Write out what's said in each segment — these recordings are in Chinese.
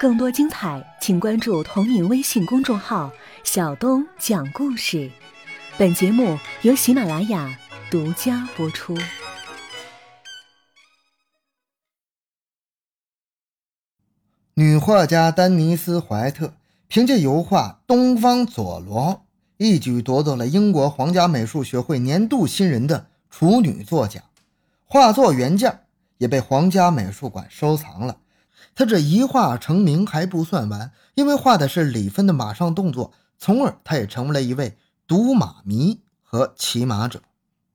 更多精彩，请关注同名微信公众号“小东讲故事”。本节目由喜马拉雅独家播出。女画家丹尼斯·怀特凭借油画《东方佐罗》一举夺得了英国皇家美术学会年度新人的处女作奖，画作原件也被皇家美术馆收藏了。他这一画成名还不算完，因为画的是李芬的马上动作，从而他也成为了一位赌马迷和骑马者。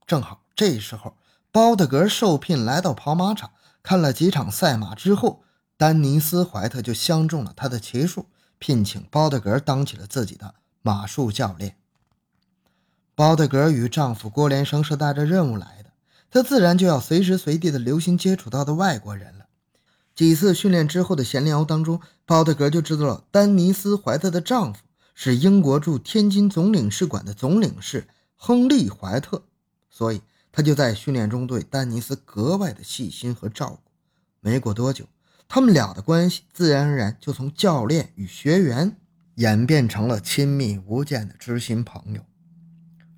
正好这时候，包德格受聘来到跑马场，看了几场赛马之后，丹尼斯·怀特就相中了他的骑术，聘请包德格当起了自己的马术教练。包德格与丈夫郭连生是带着任务来的，他自然就要随时随地的留心接触到的外国人了。几次训练之后的闲聊当中，包德格就知道了丹尼斯·怀特的丈夫是英国驻天津总领事馆的总领事亨利·怀特，所以他就在训练中对丹尼斯格外的细心和照顾。没过多久，他们俩的关系自然而然就从教练与学员演变成了亲密无间的知心朋友。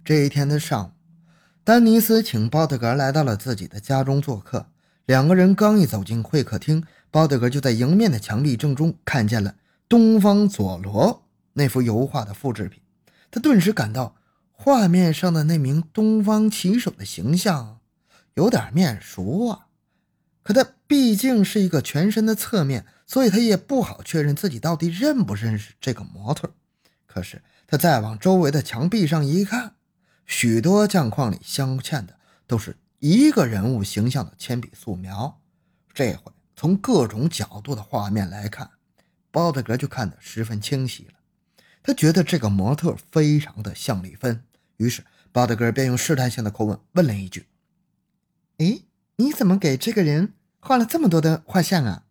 这一天的上午，丹尼斯请包德格来到了自己的家中做客。两个人刚一走进会客厅，包德格就在迎面的墙壁正中看见了东方佐罗那幅油画的复制品。他顿时感到画面上的那名东方骑手的形象有点面熟啊！可他毕竟是一个全身的侧面，所以他也不好确认自己到底认不认识这个模特。可是他再往周围的墙壁上一看，许多相框里镶嵌的都是。一个人物形象的铅笔素描，这回从各种角度的画面来看，包德格就看得十分清晰了。他觉得这个模特非常的像李芬，于是包德格便用试探性的口吻问了一句：“哎，你怎么给这个人画了这么多的画像啊？”“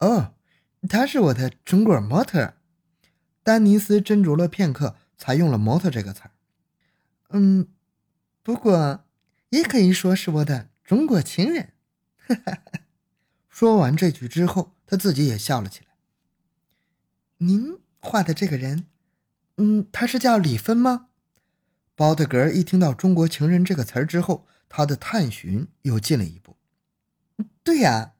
哦，他是我的中国模特。”丹尼斯斟酌了片刻，才用了“模特”这个词儿。“嗯，不过……”也可以说是我的中国情人。说完这句之后，他自己也笑了起来。您画的这个人，嗯，他是叫李芬吗？包德格一听到“中国情人”这个词儿之后，他的探寻又进了一步。对呀，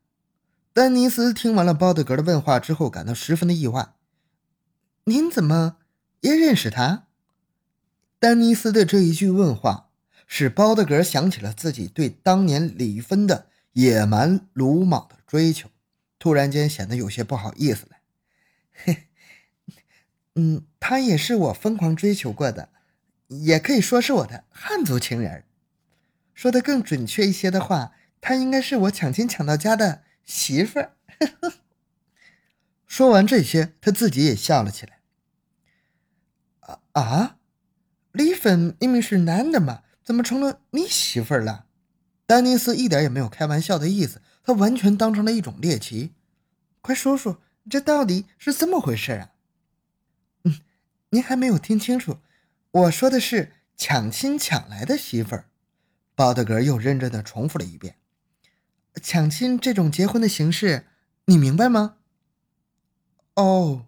丹尼斯听完了包德格的问话之后，感到十分的意外。您怎么也认识他？丹尼斯的这一句问话。使包德格想起了自己对当年李芬的野蛮鲁莽的追求，突然间显得有些不好意思了。嘿，嗯，他也是我疯狂追求过的，也可以说是我的汉族情人。说的更准确一些的话，他应该是我抢亲抢到家的媳妇儿。说完这些，他自己也笑了起来。啊啊，李芬明是男的嘛。怎么成了你媳妇儿了？丹尼斯一点也没有开玩笑的意思，他完全当成了一种猎奇。快说说，这到底是怎么回事啊？嗯，您还没有听清楚，我说的是抢亲抢来的媳妇儿。包德格又认真的重复了一遍：“抢亲这种结婚的形式，你明白吗？”哦，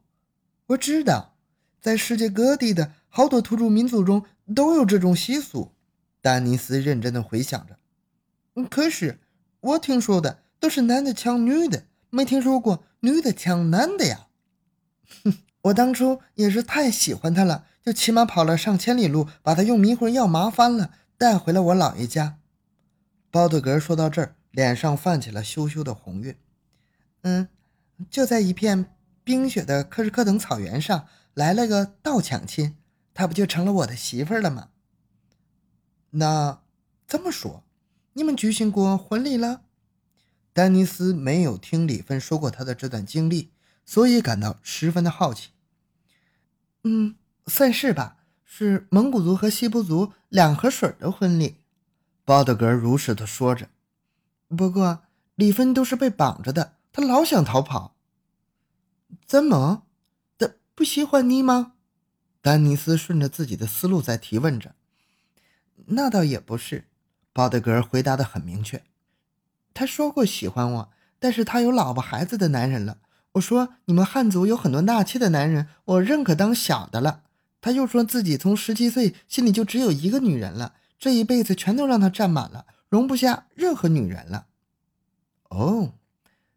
我知道，在世界各地的好多土著民族中都有这种习俗。丹尼斯认真的回想着，可是我听说的都是男的抢女的，没听说过女的抢男的呀。哼，我当初也是太喜欢他了，就骑马跑了上千里路，把他用迷魂药麻翻了，带回了我姥爷家。包德格说到这儿，脸上泛起了羞羞的红晕。嗯，就在一片冰雪的科什克等草原上，来了个盗抢亲，他不就成了我的媳妇儿了吗？那这么说，你们举行过婚礼了？丹尼斯没有听李芬说过他的这段经历，所以感到十分的好奇。嗯，算是吧，是蒙古族和西部族两河水的婚礼。包德格如实的说着。不过李芬都是被绑着的，他老想逃跑。怎么？他不喜欢你吗？丹尼斯顺着自己的思路在提问着。那倒也不是，包德格回答的很明确。他说过喜欢我，但是他有老婆孩子的男人了。我说你们汉族有很多纳妾的男人，我认可当小的了。他又说自己从十七岁心里就只有一个女人了，这一辈子全都让他占满了，容不下任何女人了。哦，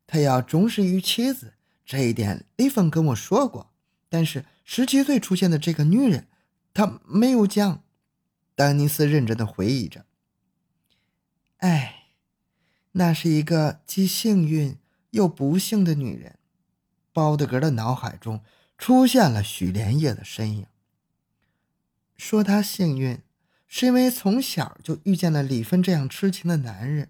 他要忠实于妻子，这一点丽芬跟我说过。但是十七岁出现的这个女人，她没有讲。丹尼斯认真的回忆着。哎，那是一个既幸运又不幸的女人。包德格的脑海中出现了许连叶的身影。说她幸运，是因为从小就遇见了李芬这样痴情的男人；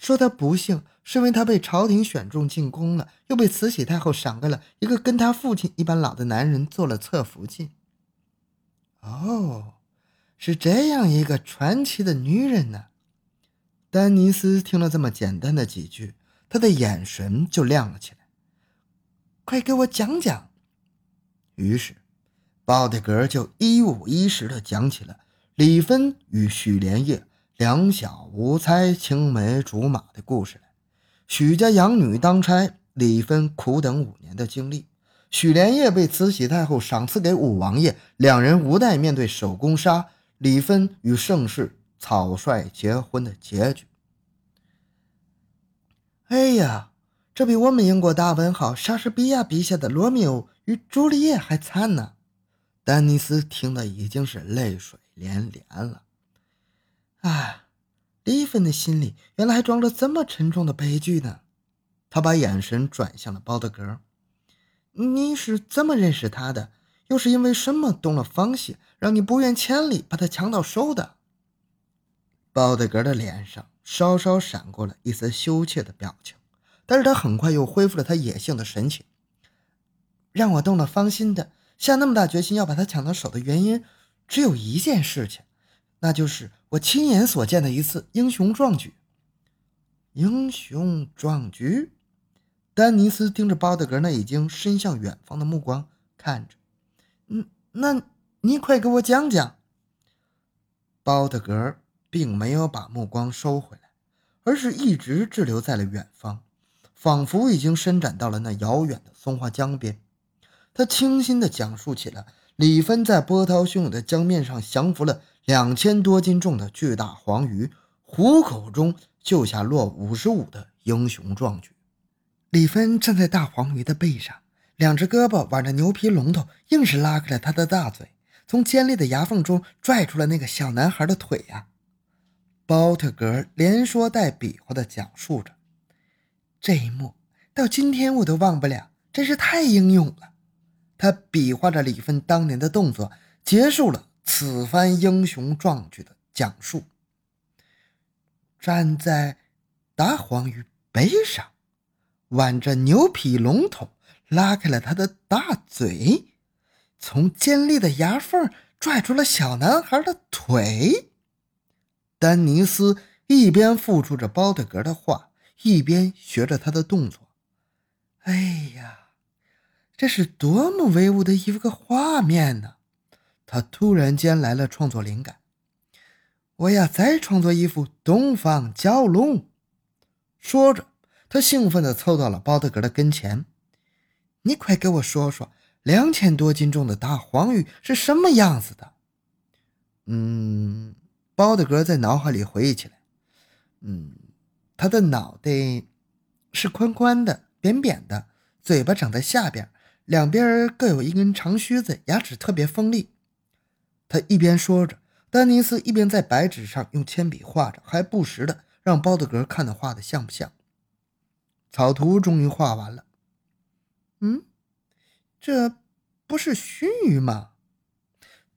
说他不幸，是因为他被朝廷选中进宫了，又被慈禧太后赏给了一个跟他父亲一般老的男人做了侧福晋。哦，是这样一个传奇的女人呢。丹尼斯听了这么简单的几句，他的眼神就亮了起来。快给我讲讲。于是，包德格就一五一十的讲起了李芬与许连叶两小无猜、青梅竹马的故事。许家养女当差，李芬苦等五年的经历；许连叶被慈禧太后赏赐给五王爷，两人无奈面对手工杀，李芬与盛世草率结婚的结局。哎呀，这比我们英国大文豪莎士比亚笔下的罗密欧与朱丽叶还惨呢！丹尼斯听得已经是泪水连连了。啊，丽芬的心里原来还装着这么沉重的悲剧呢。他把眼神转向了包德格：“你是怎么认识他的？又是因为什么动了芳心，让你不远千里把他抢到手的？”包德格的脸上。稍稍闪过了一丝羞怯的表情，但是他很快又恢复了他野性的神情。让我动了芳心的，下那么大决心要把他抢到手的原因，只有一件事情，那就是我亲眼所见的一次英雄壮举。英雄壮举？丹尼斯盯着包德格那已经伸向远方的目光看着。嗯，那你快给我讲讲。包德格。并没有把目光收回来，而是一直滞留在了远方，仿佛已经伸展到了那遥远的松花江边。他清新地讲述起了李芬在波涛汹涌的江面上降服了两千多斤重的巨大黄鱼，虎口中救下落五十五的英雄壮举。李芬站在大黄鱼的背上，两只胳膊挽着牛皮龙头，硬是拉开了他的大嘴，从尖利的牙缝中拽出了那个小男孩的腿呀！包特格连说带比划地讲述着，这一幕到今天我都忘不了，真是太英勇了。他比划着李芬当年的动作，结束了此番英雄壮举的讲述。站在大黄鱼背上，挽着牛皮龙头，拉开了他的大嘴，从尖利的牙缝拽出了小男孩的腿。丹尼斯一边复述着包德格的话，一边学着他的动作。哎呀，这是多么威武的一个画面呢！他突然间来了创作灵感，我要再创作一幅东方蛟龙。说着，他兴奋地凑到了包德格的跟前。你快给我说说，两千多斤重的大黄鱼是什么样子的？嗯。包德格在脑海里回忆起来，嗯，他的脑袋是宽宽的、扁扁的，嘴巴长在下边，两边各有一根长须子，牙齿特别锋利。他一边说着，丹尼斯一边在白纸上用铅笔画着，还不时的让包德格看他画的像不像。草图终于画完了。嗯，这不是熏鱼吗？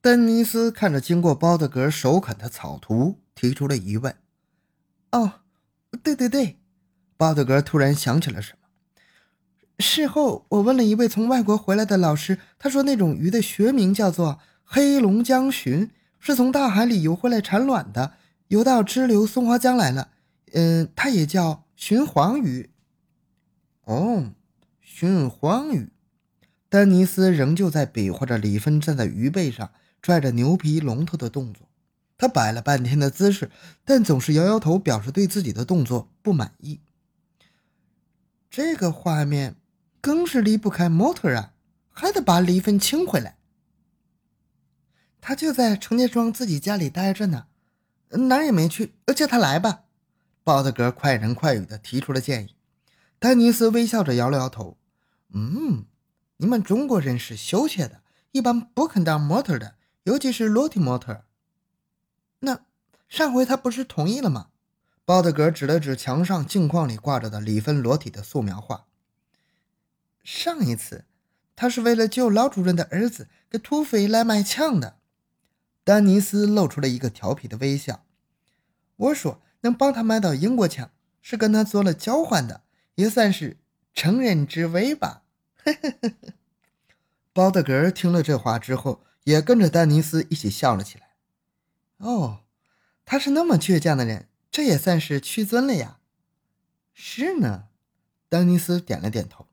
丹尼斯看着经过包德格手啃的草图，提出了疑问。哦，对对对，包德格突然想起了什么。事后我问了一位从外国回来的老师，他说那种鱼的学名叫做黑龙江鲟，是从大海里游回来产卵的，游到支流松花江来了。嗯，它也叫鲟黄鱼。哦，鲟黄鱼。丹尼斯仍旧在比划着李芬站在鱼背上。拽着牛皮龙头的动作，他摆了半天的姿势，但总是摇摇头，表示对自己的动作不满意。这个画面更是离不开模特啊，还得把李芬请回来。他就在程家庄自己家里待着呢，哪儿也没去，叫他来吧。鲍德格快人快语地提出了建议。丹尼斯微笑着摇了摇头：“嗯，你们中国人是羞怯的，一般不肯当模特的，尤其是裸体模特。那上回他不是同意了吗？”鲍德格指了指墙上镜框里挂着的李芬裸体的素描画。上一次，他是为了救老主人的儿子给土匪来卖枪的。丹尼斯露出了一个调皮的微笑。我说能帮他买到英国枪，是跟他做了交换的，也算是成人之危吧。鲍德格听了这话之后，也跟着丹尼斯一起笑了起来。哦，他是那么倔强的人。这也算是屈尊了呀。是呢，丹尼斯点了点头。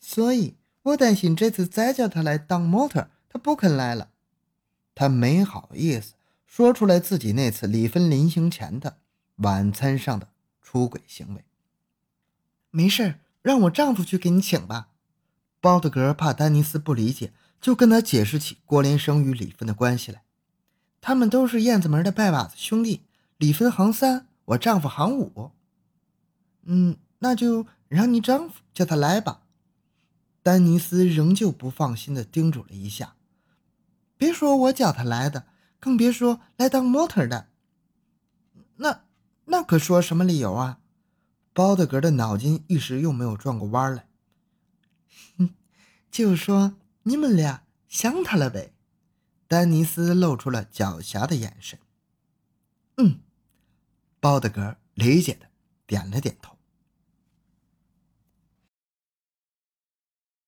所以我担心这次再叫他来当模特，他不肯来了。他没好意思说出来自己那次李芬临行前的晚餐上的出轨行为。没事，让我丈夫去给你请吧。包德格怕丹尼斯不理解，就跟他解释起郭连生与李芬的关系来。他们都是燕子门的拜把子兄弟。李芬行三，我丈夫行五。嗯，那就让你丈夫叫他来吧。丹尼斯仍旧不放心的叮嘱了一下：“别说我叫他来的，更别说来当模特的。那那可说什么理由啊？”包德格的脑筋一时又没有转过弯来。哼，就说你们俩想他了呗。丹尼斯露出了狡黠的眼神。嗯。包德格理解的点了点头。